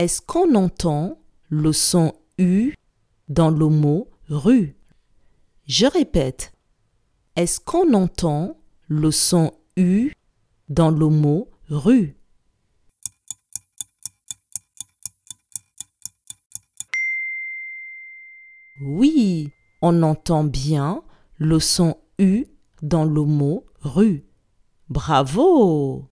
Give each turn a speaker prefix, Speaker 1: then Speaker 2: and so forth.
Speaker 1: Est-ce qu'on entend le son U dans le mot rue? Je répète. Est-ce qu'on entend le son U dans le mot rue? Oui, on entend bien le son U dans le mot rue. Bravo